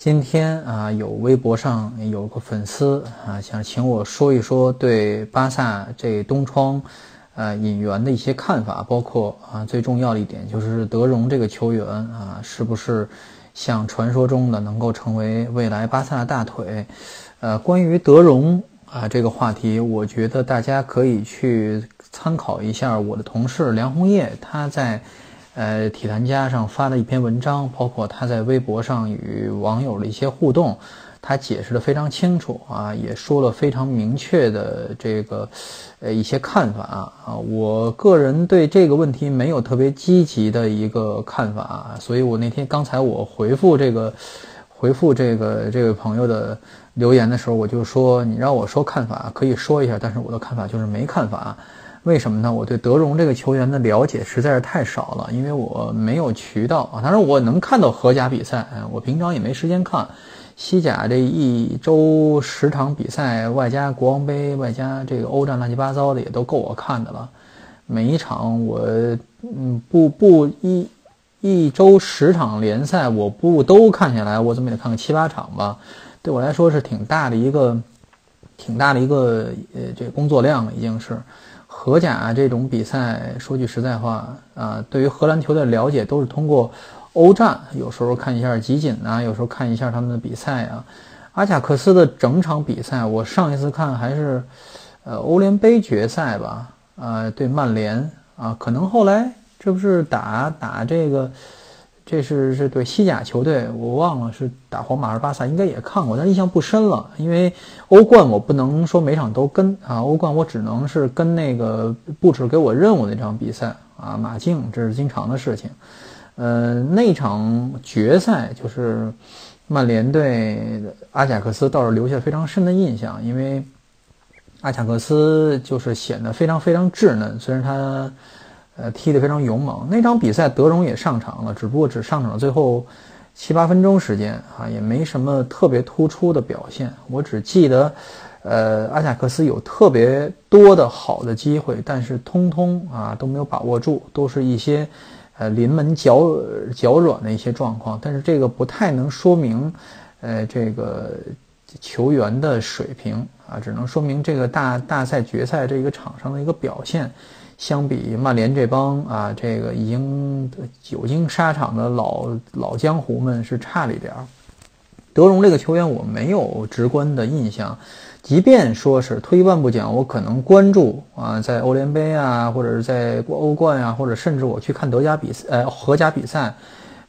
今天啊，有微博上有个粉丝啊，想请我说一说对巴萨这东窗，呃引援的一些看法，包括啊最重要的一点就是德容这个球员啊，是不是像传说中的能够成为未来巴萨的大腿？呃，关于德容啊这个话题，我觉得大家可以去参考一下我的同事梁红叶，他在。呃，体坛家上发的一篇文章，包括他在微博上与网友的一些互动，他解释的非常清楚啊，也说了非常明确的这个呃一些看法啊。我个人对这个问题没有特别积极的一个看法，所以我那天刚才我回复这个回复这个这位朋友的留言的时候，我就说你让我说看法可以说一下，但是我的看法就是没看法。为什么呢？我对德容这个球员的了解实在是太少了，因为我没有渠道啊。当然，我能看到荷甲比赛，我平常也没时间看西甲这一周十场比赛，外加国王杯，外加这个欧战，乱七八糟的也都够我看的了。每一场我嗯不不一一周十场联赛，我不都看下来，我怎么也得看个七八场吧？对我来说是挺大的一个挺大的一个呃这工作量了，已经是。荷甲这种比赛，说句实在话啊，对于荷兰球的了解都是通过欧战，有时候看一下集锦啊，有时候看一下他们的比赛啊。阿贾克斯的整场比赛，我上一次看还是呃欧联杯决赛吧，啊对曼联啊，可能后来这不是打打这个。这是是对西甲球队，我忘了是打皇马还是巴萨，应该也看过，但印象不深了。因为欧冠我不能说每场都跟啊，欧冠我只能是跟那个布置给我任务那场比赛啊，马竞这是经常的事情。呃，那场决赛就是曼联对阿贾克斯，倒是留下非常深的印象，因为阿贾克斯就是显得非常非常稚嫩，虽然他。呃，踢得非常勇猛。那场比赛，德容也上场了，只不过只上场了最后七八分钟时间啊，也没什么特别突出的表现。我只记得，呃，阿贾克斯有特别多的好的机会，但是通通啊都没有把握住，都是一些呃临门脚脚软的一些状况。但是这个不太能说明，呃，这个球员的水平啊，只能说明这个大大赛决赛这一个场上的一个表现。相比曼联这帮啊，这个已经久经沙场的老老江湖们是差了一点儿。德容这个球员我没有直观的印象，即便说是退一万步讲，我可能关注啊，在欧联杯啊，或者是在欧冠啊，或者甚至我去看德甲比赛，呃，荷甲比赛。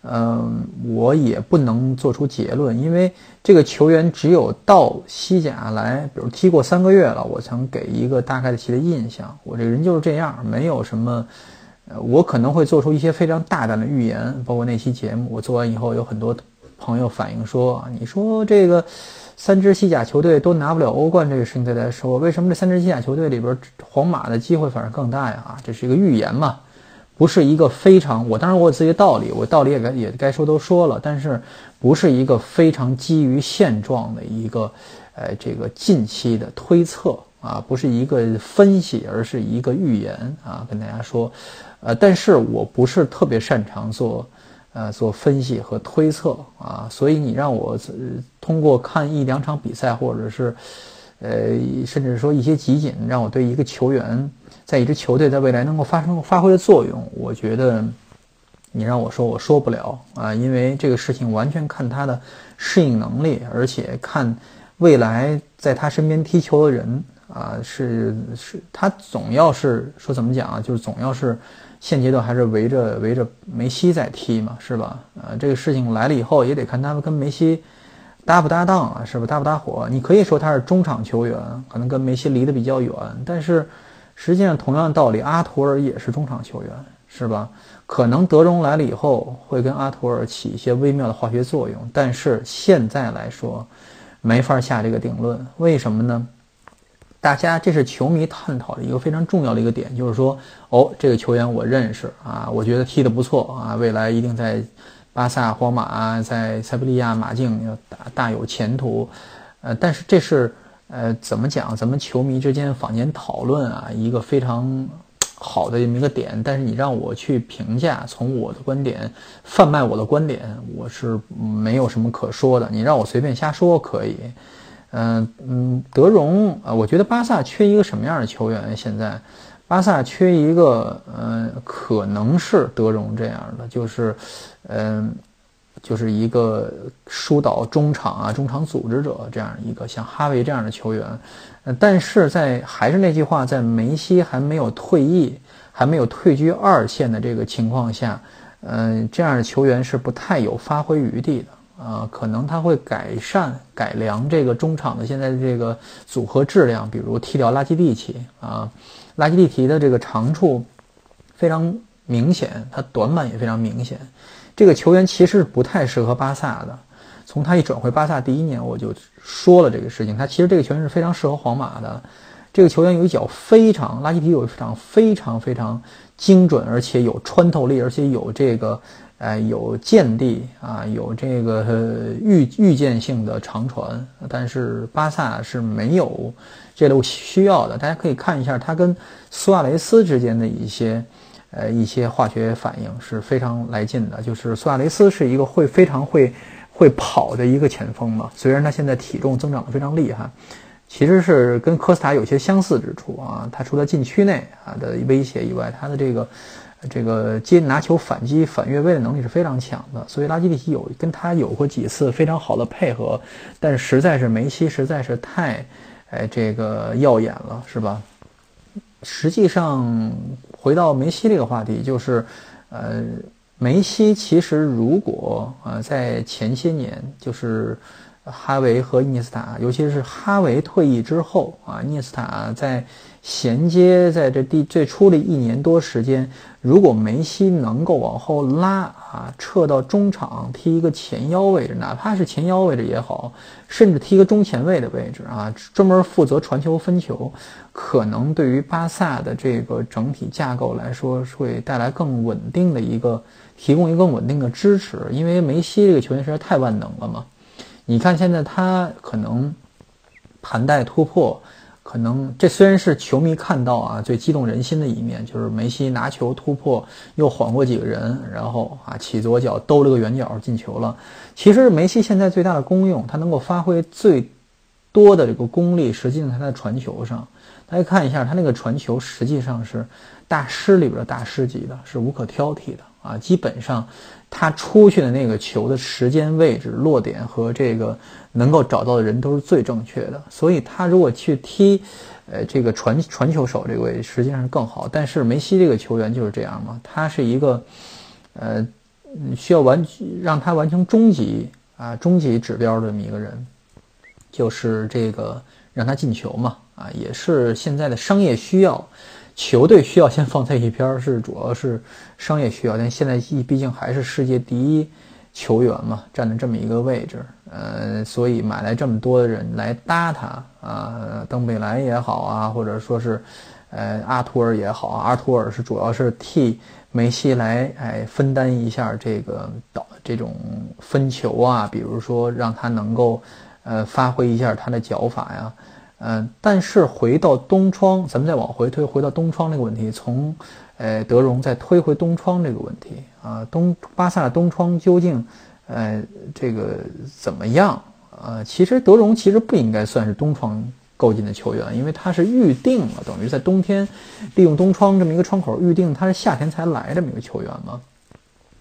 嗯，我也不能做出结论，因为这个球员只有到西甲来，比如踢过三个月了，我才给一个大概的其的印象。我这个人就是这样，没有什么，呃，我可能会做出一些非常大胆的预言。包括那期节目，我做完以后，有很多朋友反映说：“你说这个三支西甲球队都拿不了欧冠，这个事情再来说，为什么这三支西甲球队里边，皇马的机会反而更大呀？”啊，这是一个预言嘛。不是一个非常，我当然我有自己的道理，我道理也该也该说都说了，但是不是一个非常基于现状的一个，呃，这个近期的推测啊，不是一个分析，而是一个预言啊，跟大家说，呃，但是我不是特别擅长做，呃，做分析和推测啊，所以你让我通过看一两场比赛，或者是，呃，甚至说一些集锦，让我对一个球员。在一支球队在未来能够发生发挥的作用，我觉得你让我说，我说不了啊，因为这个事情完全看他的适应能力，而且看未来在他身边踢球的人啊，是是，他总要是说怎么讲啊，就是总要是现阶段还是围着围着梅西在踢嘛，是吧？呃，这个事情来了以后，也得看他们跟梅西搭不搭档啊，是不搭不搭伙？你可以说他是中场球员，可能跟梅西离得比较远，但是。实际上，同样道理，阿图尔也是中场球员，是吧？可能德容来了以后，会跟阿图尔起一些微妙的化学作用，但是现在来说，没法下这个定论。为什么呢？大家这是球迷探讨的一个非常重要的一个点，就是说，哦，这个球员我认识啊，我觉得踢得不错啊，未来一定在巴萨、皇马、在塞维利亚、马竞要大大有前途。呃，但是这是呃怎么讲？咱们球迷之间坊间讨论啊，一个非常好的这么一个点。但是你让我去评价，从我的观点贩卖我的观点，我是没有什么可说的。你让我随便瞎说可以。嗯嗯，德容啊，我觉得巴萨缺一个什么样的球员？现在，巴萨缺一个，嗯，可能是德容这样的，就是，嗯，就是一个疏导中场啊，中场组织者这样一个像哈维这样的球员。但是在还是那句话，在梅西还没有退役、还没有退居二线的这个情况下，嗯，这样的球员是不太有发挥余地的。啊，可能他会改善、改良这个中场的现在的这个组合质量，比如踢掉拉基蒂奇啊，拉基蒂奇的这个长处非常明显，他短板也非常明显。这个球员其实不太适合巴萨的。从他一转会巴萨第一年，我就说了这个事情。他其实这个球员是非常适合皇马的。这个球员有一脚非常，拉基蒂有一场非常非常精准，而且有穿透力，而且有这个。哎，有见地啊，有这个预预见性的长传，但是巴萨是没有这路需要的。大家可以看一下他跟苏亚雷斯之间的一些呃一些化学反应是非常来劲的。就是苏亚雷斯是一个会非常会会跑的一个前锋嘛，虽然他现在体重增长的非常厉害，其实是跟科斯塔有些相似之处啊。他除了禁区内啊的威胁以外，他的这个。这个接拿球反击反越位的能力是非常强的，所以拉基蒂奇有跟他有过几次非常好的配合，但实在是梅西实在是太，哎，这个耀眼了，是吧？实际上回到梅西这个话题，就是，呃，梅西其实如果呃在前些年就是。哈维和伊涅斯塔，尤其是哈维退役之后啊，伊涅斯塔在衔接在这第最初的一年多时间，如果梅西能够往后拉啊，撤到中场踢一个前腰位置，哪怕是前腰位置也好，甚至踢个中前卫的位置啊，专门负责传球分球，可能对于巴萨的这个整体架构来说，会带来更稳定的一个，提供一个更稳定的支持，因为梅西这个球员实在太万能了嘛。你看，现在他可能盘带突破，可能这虽然是球迷看到啊最激动人心的一面，就是梅西拿球突破，又晃过几个人，然后啊起左脚兜了个圆角进球了。其实梅西现在最大的功用，他能够发挥最多的这个功力，实际上他在传球上。大家看一下，他那个传球实际上是大师里边的大师级的，是无可挑剔的啊，基本上。他出去的那个球的时间、位置、落点和这个能够找到的人都是最正确的，所以他如果去踢，呃，这个传传球手这个位置实际上是更好。但是梅西这个球员就是这样嘛，他是一个，呃，需要完让他完成终极啊终极指标的这么一个人，就是这个让他进球嘛，啊，也是现在的商业需要。球队需要先放在一边，是主要是商业需要，但现在毕竟还是世界第一球员嘛，占的这么一个位置，呃，所以买来这么多的人来搭他啊，登贝莱也好啊，或者说是，呃，阿图尔也好，阿图尔是主要是替梅西来哎分担一下这个导这种分球啊，比如说让他能够呃发挥一下他的脚法呀。嗯，但是回到东窗，咱们再往回推，回到东窗这个问题，从，呃，德容再推回东窗这个问题啊，东巴萨的东窗究竟，呃，这个怎么样呃？其实德容其实不应该算是东窗购进的球员，因为他是预定了，等于在冬天利用东窗这么一个窗口预定，他是夏天才来这么一个球员嘛，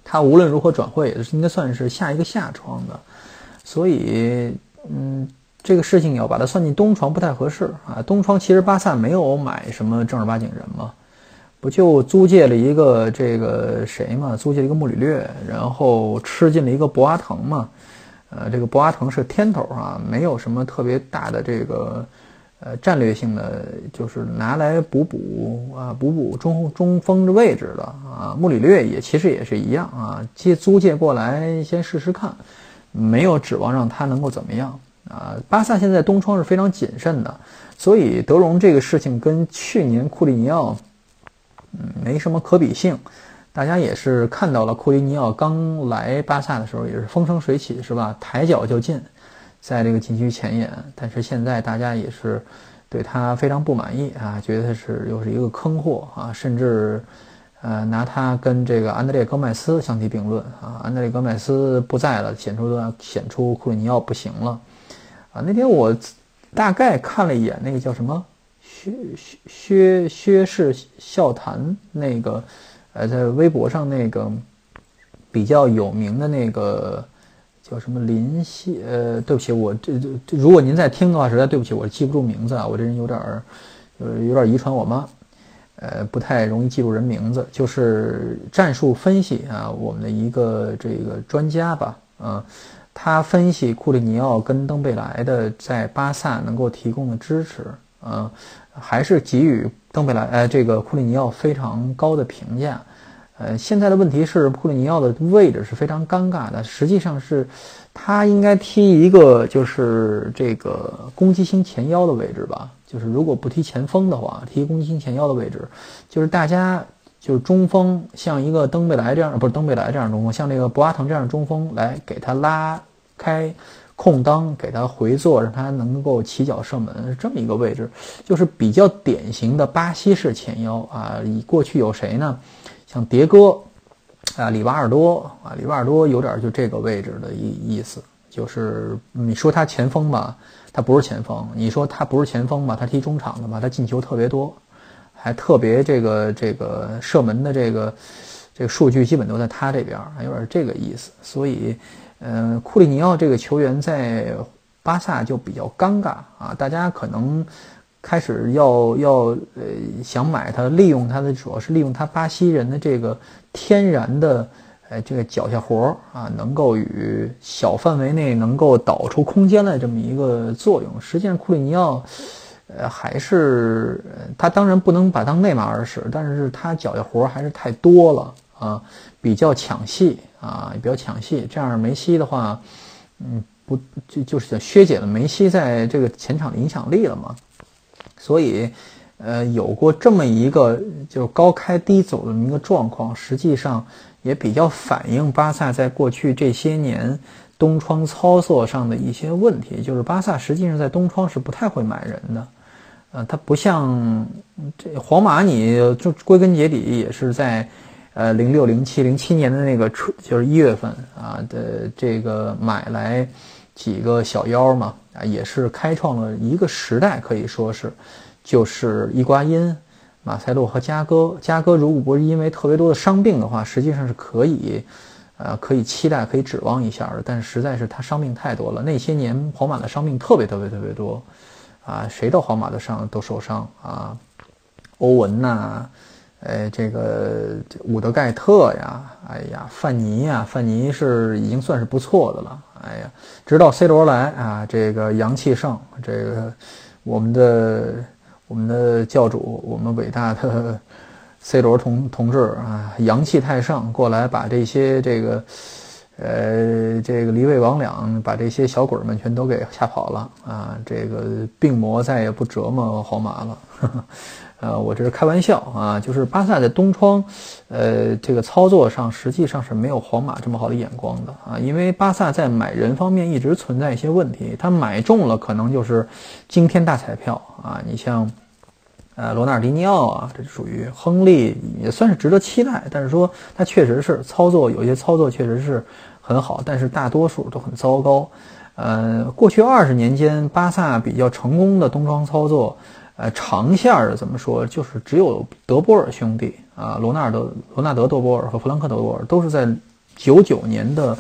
他无论如何转会也是应该算是下一个夏窗的，所以，嗯。这个事情你要把它算进东窗不太合适啊！东窗其实巴萨没有买什么正儿八经人嘛，不就租借了一个这个谁嘛？租借了一个穆里略，然后吃进了一个博阿滕嘛？呃，这个博阿滕是天头啊，没有什么特别大的这个呃战略性的，就是拿来补补啊，补补中中锋的位置的啊。穆里略也其实也是一样啊，借租借过来先试试看，没有指望让他能够怎么样。啊。巴萨现在东窗是非常谨慎的，所以德容这个事情跟去年库里尼奥，嗯，没什么可比性。大家也是看到了，库里尼奥刚来巴萨的时候也是风生水起，是吧？抬脚就进，在这个禁区前沿。但是现在大家也是对他非常不满意啊，觉得他是又是一个坑货啊，甚至呃拿他跟这个安德烈戈麦斯相提并论啊。安德烈戈麦斯不在了，显出显出库里尼奥不行了啊。那天我大概看了一眼那个叫什么薛薛薛薛氏笑谈那个。呃，在微博上那个比较有名的那个叫什么林夕？呃，对不起，我这这如果您在听的话，实在对不起，我记不住名字啊，我这人有点儿有有点遗传我妈，呃，不太容易记住人名字。就是战术分析啊，我们的一个这个专家吧，啊，他分析库里尼奥跟登贝莱的在巴萨能够提供的支持，呃，还是给予。登贝莱，呃，这个库里尼奥非常高的评价，呃，现在的问题是库里尼奥的位置是非常尴尬的，实际上是他应该踢一个就是这个攻击型前腰的位置吧，就是如果不踢前锋的话，踢攻击型前腰的位置，就是大家就是中锋，像一个登贝莱这样，不是登贝莱这样中锋，像这个博阿滕这样中锋来给他拉开。空当给他回做，让他能够起脚射门，是这么一个位置，就是比较典型的巴西式前腰啊。以过去有谁呢？像迭戈啊，里瓦尔多啊，里瓦尔多有点就这个位置的意意思，就是你说他前锋吧，他不是前锋；你说他不是前锋吧，他踢中场的吧，他进球特别多，还特别这个这个射门的这个这个数据基本都在他这边，还有点这个意思，所以。嗯，库里尼奥这个球员在巴萨就比较尴尬啊！大家可能开始要要呃想买他，利用他的主要是利用他巴西人的这个天然的呃这个脚下活啊，能够与小范围内能够导出空间来这么一个作用。实际上，库里尼奥呃还是他当然不能把当内马尔使，但是他脚下活还是太多了啊，比较抢戏。啊，比较抢戏，这样梅西的话，嗯，不就就是削减了梅西在这个前场的影响力了嘛？所以，呃，有过这么一个就高开低走的一个状况，实际上也比较反映巴萨在过去这些年东窗操作上的一些问题。就是巴萨实际上在东窗是不太会买人的，呃，它不像这皇马，你就归根结底也是在。呃，零六、零七、零七年的那个春，就是一月份啊的这个买来几个小妖嘛，啊，也是开创了一个时代，可以说是，就是伊瓜因、马塞洛和加戈。加戈如果不是因为特别多的伤病的话，实际上是可以，呃，可以期待、可以指望一下的。但是实在是他伤病太多了，那些年皇马的伤病特别特别特别多，啊，谁到皇马的伤都受伤啊，欧文呐。哎，这个伍德盖特呀，哎呀，范尼呀，范尼是已经算是不错的了。哎呀，直到 C 罗来啊，这个阳气盛，这个我们的我们的教主，我们伟大的 C 罗同同志啊，阳气太盛，过来把这些这个呃这个离位魍魉，把这些小鬼们全都给吓跑了啊，这个病魔再也不折磨皇马了。呃，我这是开玩笑啊，就是巴萨在东窗，呃，这个操作上实际上是没有皇马这么好的眼光的啊，因为巴萨在买人方面一直存在一些问题，他买中了可能就是惊天大彩票啊，你像，呃，罗纳尔迪尼奥啊，这属于亨利也算是值得期待，但是说他确实是操作有些操作确实是很好，但是大多数都很糟糕，呃，过去二十年间巴萨比较成功的冬窗操作。呃，长线儿怎么说？就是只有德波尔兄弟啊，罗纳尔德、罗纳德·德波尔和弗兰克·德波尔都是在九九年的，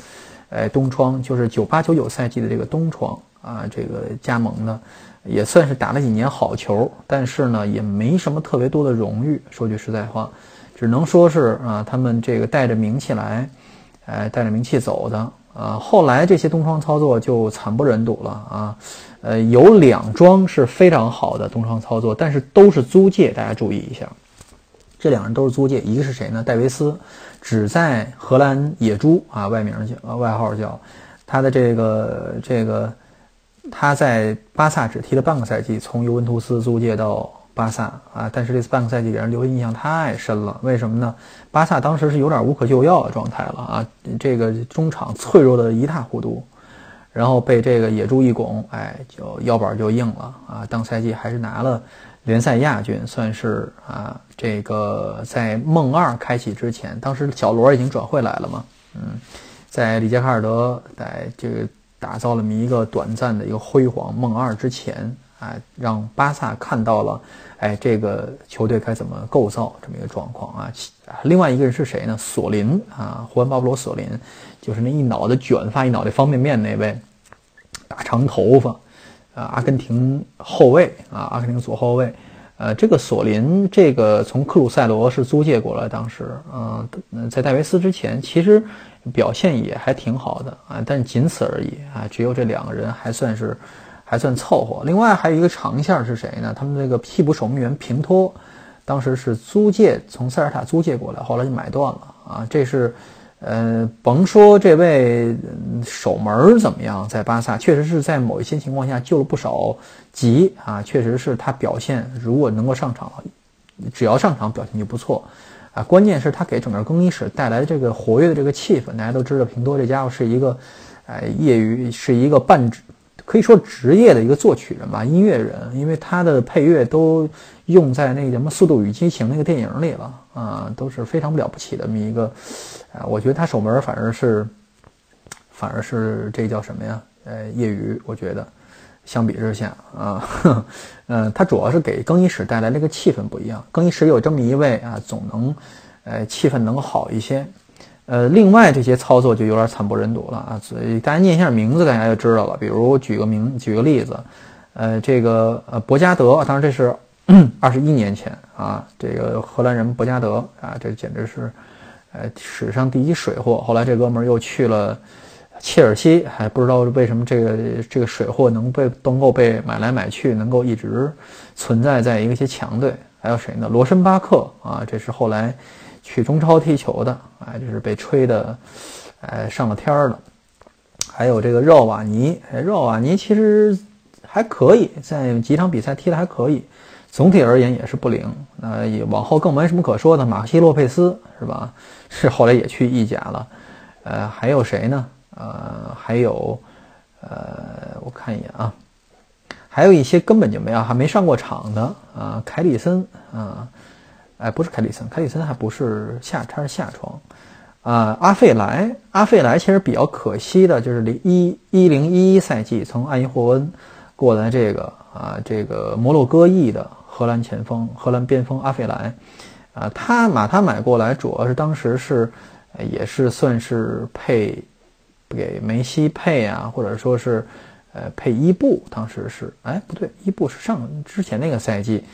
呃，冬窗，就是九八九九赛季的这个冬窗啊，这个加盟的，也算是打了几年好球，但是呢，也没什么特别多的荣誉。说句实在话，只能说是啊，他们这个带着名气来，哎，带着名气走的。啊，后来这些东窗操作就惨不忍睹了啊！呃，有两桩是非常好的东窗操作，但是都是租借，大家注意一下，这两人都是租借。一个是谁呢？戴维斯，只在荷兰野猪啊，外名叫外号叫他的这个这个他在巴萨只踢了半个赛季，从尤文图斯租借到巴萨啊，但是这次半个赛季给人留下印象太深了。为什么呢？巴萨当时是有点无可救药的状态了啊，这个中场脆弱的一塌糊涂，然后被这个野猪一拱，哎，就腰板就硬了啊。当赛季还是拿了联赛亚军，算是啊，这个在梦二开启之前，当时小罗已经转会来了嘛，嗯，在里杰卡尔德在这个。打造了这么一个短暂的一个辉煌梦二之前，哎，让巴萨看到了，哎，这个球队该怎么构造这么一个状况啊。另外一个人是谁呢？索林啊，胡安巴布罗索林，就是那一脑袋卷发、一脑袋方便面那位，大长头发，啊，阿根廷后卫啊，阿根廷左后卫。呃，这个索林，这个从克鲁塞罗是租借过来，当时，嗯，在戴维斯之前，其实表现也还挺好的啊，但仅此而已啊，只有这两个人还算是还算凑合。另外还有一个长线是谁呢？他们那个替补守门员平托，当时是租借从塞尔塔租借过来，后来就买断了啊，这是。呃，甭说这位守门怎么样，在巴萨确实是在某一些情况下救了不少急啊，确实是他表现，如果能够上场，只要上场表现就不错啊。关键是他给整个更衣室带来这个活跃的这个气氛。大家都知道，平多这家伙是一个，呃，业余是一个半职。可以说职业的一个作曲人吧，音乐人，因为他的配乐都用在那什么《速度与激情》那个电影里了啊，都是非常了不起的这么一个，啊，我觉得他守门反而是，反而是这叫什么呀？呃，业余，我觉得相比之下啊，嗯，他主要是给更衣室带来那个气氛不一样，更衣室有这么一位啊，总能，呃，气氛能好一些。呃，另外这些操作就有点惨不忍睹了啊，所以大家念一下名字，大家就知道了。比如我举个名，举个例子，呃，这个呃博加德，当然这是 二十一年前啊，这个荷兰人博加德啊，这简直是呃史上第一水货。后来这哥们儿又去了切尔西，还不知道为什么这个这个水货能被能够被买来买去，能够一直存在在一个些强队。还有谁呢？罗申巴克啊，这是后来。去中超踢球的，哎，就是被吹的，哎，上了天儿了。还有这个热瓦尼，哎，热瓦尼其实还可以，在几场比赛踢的还可以，总体而言也是不灵。那也往后更没什么可说的。马西洛佩斯是吧？是后来也去意甲了。呃，还有谁呢？呃，还有，呃，我看一眼啊，还有一些根本就没有还没上过场的啊，凯里森啊。哎，不是凯里森，凯里森还不是下，他是下床，啊，阿费莱，阿费莱其实比较可惜的就是零一一零一一赛季从埃因霍恩过来这个啊，这个摩洛哥裔的荷兰前锋，荷兰边锋阿费莱，啊，他把他买过来主要是当时是也是算是配给梅西配啊，或者说是呃配伊布，当时是哎不对，伊布是上之前那个赛季，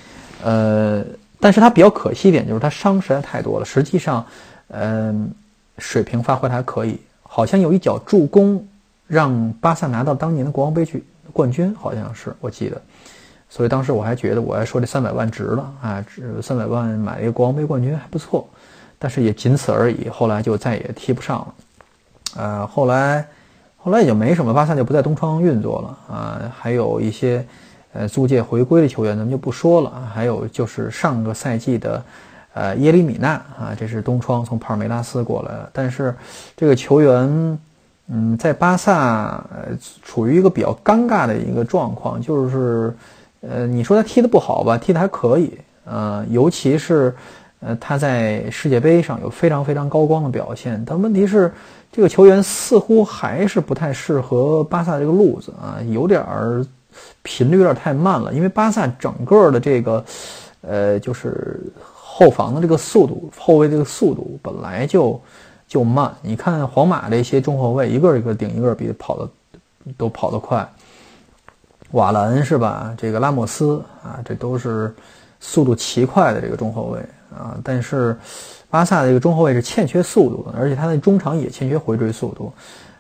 呃。但是他比较可惜一点，就是他伤实在太多了。实际上，嗯，水平发挥还可以，好像有一脚助攻，让巴萨拿到当年的国王杯去冠军，好像是我记得。所以当时我还觉得，我还说这三百万值了啊，值三百万买一个国王杯冠军还不错。但是也仅此而已，后来就再也踢不上了。呃，后来，后来也就没什么，巴萨就不在东窗运作了啊，还有一些。呃，租借回归的球员咱们就不说了。还有就是上个赛季的，呃，耶里米纳啊，这是东窗从帕尔梅拉斯过来的。但是这个球员，嗯，在巴萨呃处于一个比较尴尬的一个状况，就是呃，你说他踢得不好吧，踢得还可以，呃，尤其是呃他在世界杯上有非常非常高光的表现。但问题是，这个球员似乎还是不太适合巴萨这个路子啊，有点儿。频率有点太慢了，因为巴萨整个的这个，呃，就是后防的这个速度，后卫这个速度本来就就慢。你看皇马这些中后卫，一个一个顶一个比跑的都跑得快。瓦兰是吧？这个拉莫斯啊，这都是速度奇快的这个中后卫啊。但是巴萨的这个中后卫是欠缺速度的，而且他的中场也欠缺回追速度。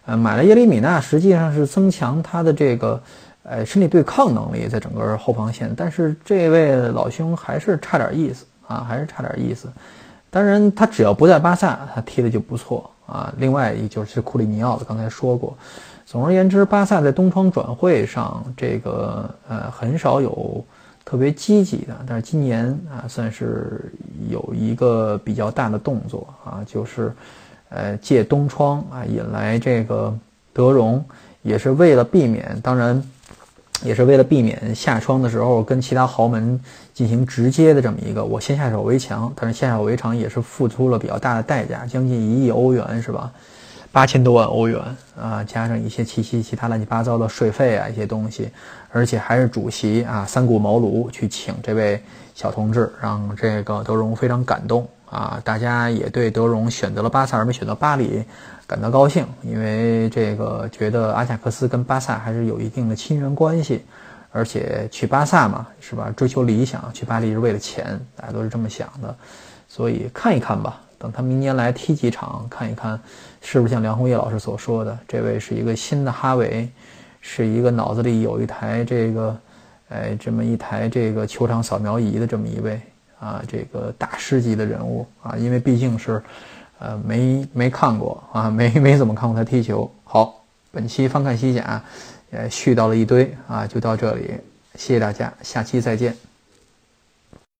呃，买了耶里米纳实际上是增强他的这个。呃，身体对抗能力在整个后防线，但是这位老兄还是差点意思啊，还是差点意思。当然，他只要不在巴萨，他踢的就不错啊。另外，也就是库里尼奥的，刚才说过，总而言之，巴萨在东窗转会上这个呃很少有特别积极的，但是今年啊算是有一个比较大的动作啊，就是呃借东窗啊引来这个德容，也是为了避免，当然。也是为了避免下窗的时候跟其他豪门进行直接的这么一个我先下手为强，但是下手为强也是付出了比较大的代价，将近一亿欧元是吧？八千多万欧元啊，加上一些其其其他乱七八糟的税费啊一些东西，而且还是主席啊三顾茅庐去请这位小同志，让这个德容非常感动啊！大家也对德容选择了巴萨而没选择巴黎。感到高兴，因为这个觉得阿贾克斯跟巴萨还是有一定的亲缘关系，而且去巴萨嘛，是吧？追求理想，去巴黎是为了钱，大家都是这么想的，所以看一看吧。等他明年来踢几场，看一看是不是像梁红叶老师所说的，这位是一个新的哈维，是一个脑子里有一台这个，哎，这么一台这个球场扫描仪的这么一位啊，这个大师级的人物啊，因为毕竟是。呃，没没看过啊，没没怎么看过他踢球。好，本期翻看西甲，呃，絮叨了一堆啊，就到这里，谢谢大家，下期再见。